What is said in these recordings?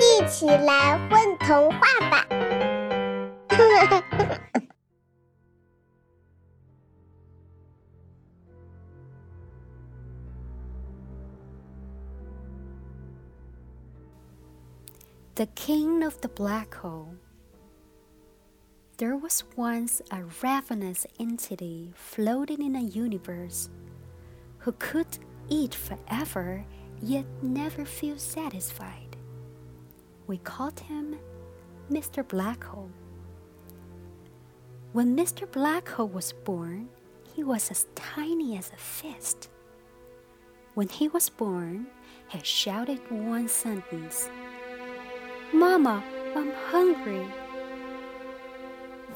一起来混童话吧！The King of the Black Hole. There was once a ravenous entity floating in a universe who could eat forever yet never feel satisfied. We called him Mr. Blackhole. When Mr. Blackhole was born, he was as tiny as a fist. When he was born, he shouted one sentence Mama, I'm hungry.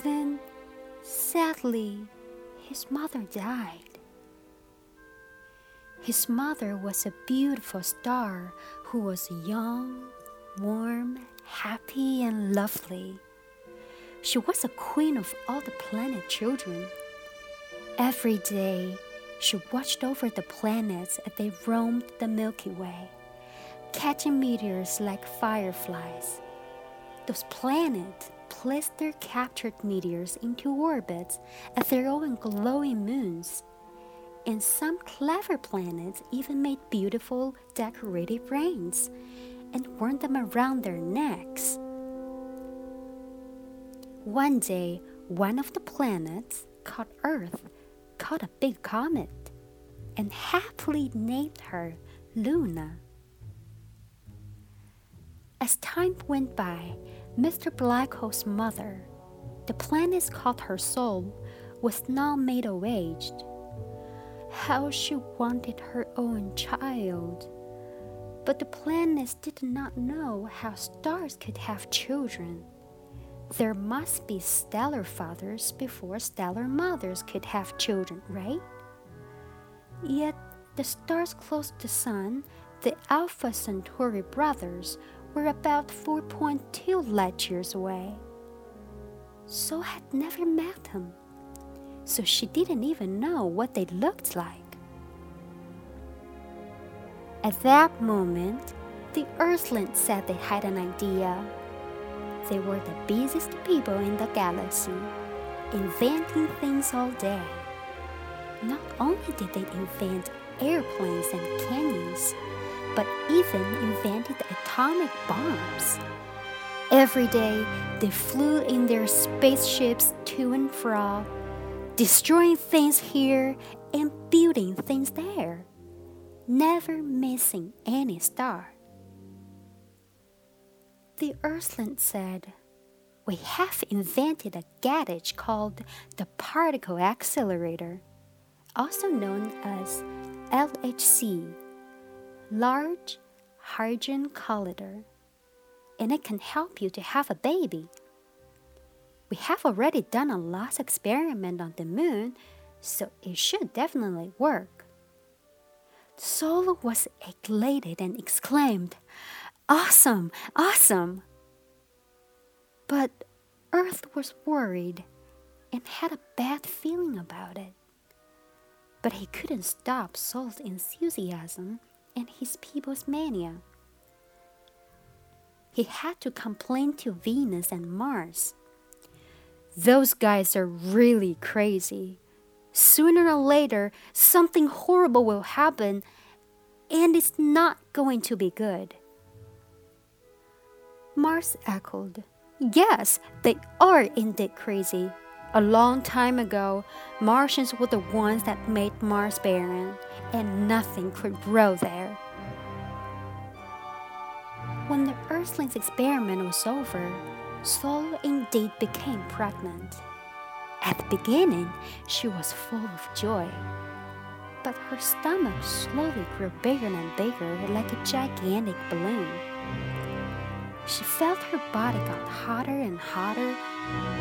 Then, sadly, his mother died. His mother was a beautiful star who was young, warm, happy, and lovely. She was a queen of all the planet children. Every day, she watched over the planets as they roamed the Milky Way, catching meteors like fireflies. Those planets placed their captured meteors into orbits as their own glowing moons. And some clever planets even made beautiful decorative rings and worn them around their necks. One day, one of the planets, called Earth, caught a big comet and happily named her Luna. As time went by, Mr. Blackhole's mother, the planet called her Sol, was now middle aged. How she wanted her own child! But the planets did not know how stars could have children. There must be stellar fathers before stellar mothers could have children, right? Yet the stars close to the sun, the Alpha Centauri brothers, were about 4.2 light years away. Sol had never met them, so she didn't even know what they looked like. At that moment, the Earthlings said they had an idea. They were the busiest people in the galaxy, inventing things all day. Not only did they invent airplanes and canyons, but even invented atomic bombs. Every day, they flew in their spaceships to and fro, destroying things here and building things there, never missing any star. The Earthling said, We have invented a gadget called the particle accelerator, also known as LHC large Hadron Collider, and it can help you to have a baby. We have already done a last experiment on the moon, so it should definitely work. Sol was elated and exclaimed, Awesome! Awesome! But Earth was worried and had a bad feeling about it. But he couldn't stop Sol's enthusiasm and his people's mania. He had to complain to Venus and Mars. Those guys are really crazy. Sooner or later, something horrible will happen, and it's not going to be good. Mars echoed, Yes, they are indeed crazy. A long time ago, Martians were the ones that made Mars barren, and nothing could grow there. When the Earthling's experiment was over, Sol indeed became pregnant. At the beginning, she was full of joy. But her stomach slowly grew bigger and bigger like a gigantic balloon. She felt her body got hotter and hotter,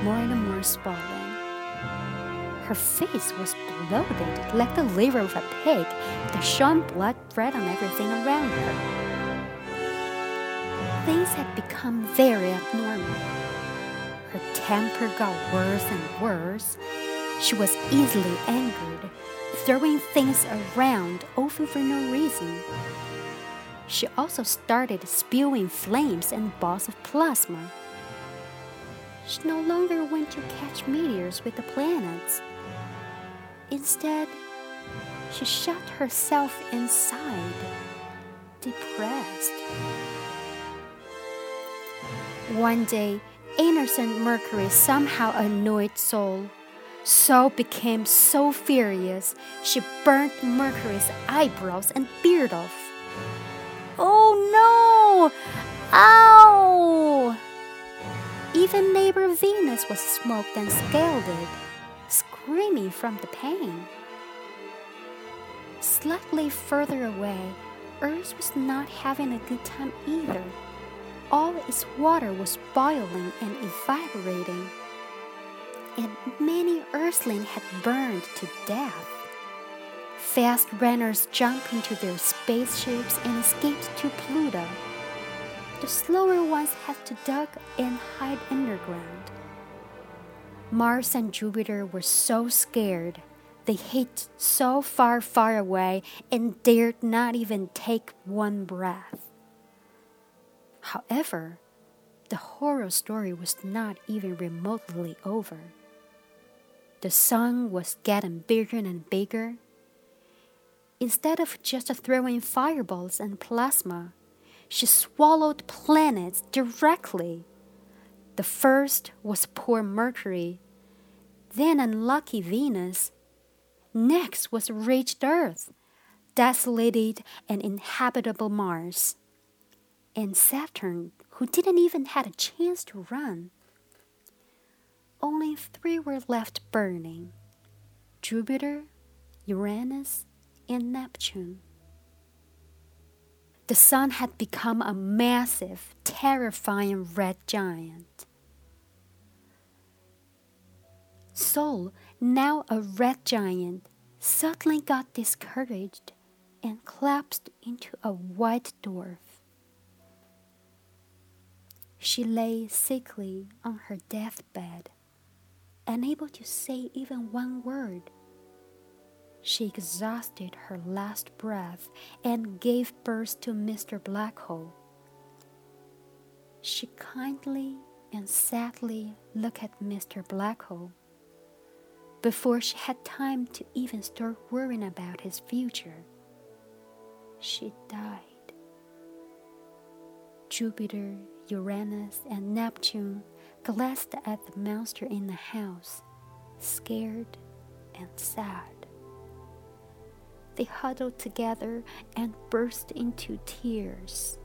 more and more swollen. Her face was bloated like the liver of a pig that shone blood red on everything around her. Things had become very abnormal. Her temper got worse and worse. She was easily angered, throwing things around over for no reason. she also started spewing flames and balls of plasma. She no longer went to catch meteors with the planets. Instead, she shut herself inside, depressed. One day, innocent Mercury somehow annoyed Sol. Sol became so furious, she burnt Mercury's eyebrows and beard off. Oh no! Ow! Even neighbor Venus was smoked and scalded, screaming from the pain. Slightly further away, Earth was not having a good time either. All its water was boiling and evaporating, and many Earthlings had burned to death. Fast runners jumped into their spaceships and escaped to Pluto. The slower ones had to duck and hide underground. Mars and Jupiter were so scared they hid so far, far away and dared not even take one breath. However, the horror story was not even remotely over. The sun was getting bigger and bigger. Instead of just throwing fireballs and plasma, she swallowed planets directly. The first was poor Mercury, then unlucky Venus, Next was reached Earth, desolated and inhabitable Mars, and Saturn, who didn't even had a chance to run. Only three were left burning Jupiter, Uranus, and Neptune. The sun had become a massive, terrifying red giant. Sol now a red giant, suddenly got discouraged and collapsed into a white dwarf. She lay sickly on her deathbed, unable to say even one word. She exhausted her last breath and gave birth to Mr. Blackhole. She kindly and sadly looked at Mr. Blackhole before she had time to even start worrying about his future. She died. Jupiter, Uranus, and Neptune glanced at the monster in the house, scared and sad. They huddled together and burst into tears.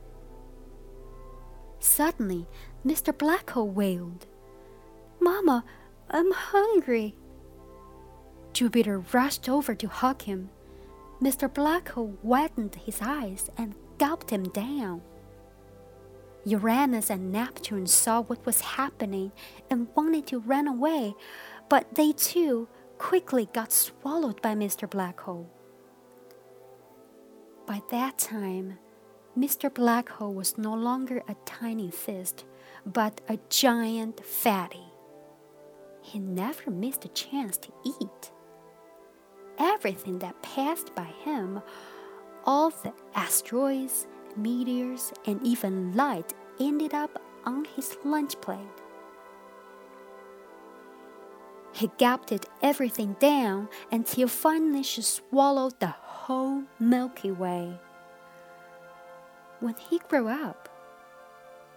Suddenly, Mr. Blackhole wailed, Mama, I'm hungry. Jupiter rushed over to hug him. Mr. Blackhole widened his eyes and gulped him down. Uranus and Neptune saw what was happening and wanted to run away, but they too quickly got swallowed by Mr. Black Hole. By that time, Mr. Black Hole was no longer a tiny fist, but a giant fatty. He never missed a chance to eat everything that passed by him, all the asteroids, meteors, and even light ended up on his lunch plate. He gulped everything down until finally she swallowed the whole Milky Way. When he grew up,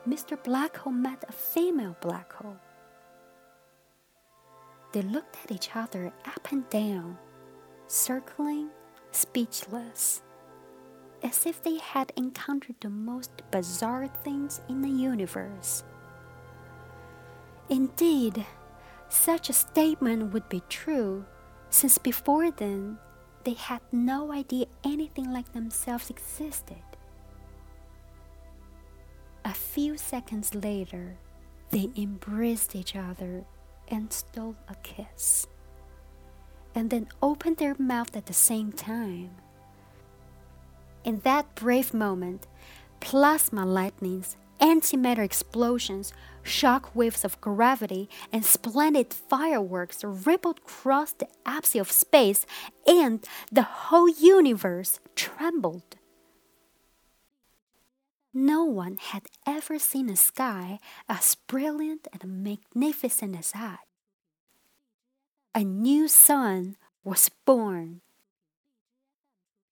Mr. Blackhole met a female black hole. They looked at each other up and down circling, speechless, as if they had encountered the most bizarre things in the universe. Indeed, such a statement would be true, since before then they had no idea anything like themselves existed. A few seconds later, they embraced each other and stole a kiss and then opened their mouth at the same time. In that brave moment, plasma lightnings, antimatter explosions, shock waves of gravity, and splendid fireworks rippled across the apse of space, and the whole universe trembled. no one had ever seen a sky as brilliant and magnificent as that. A new sun was born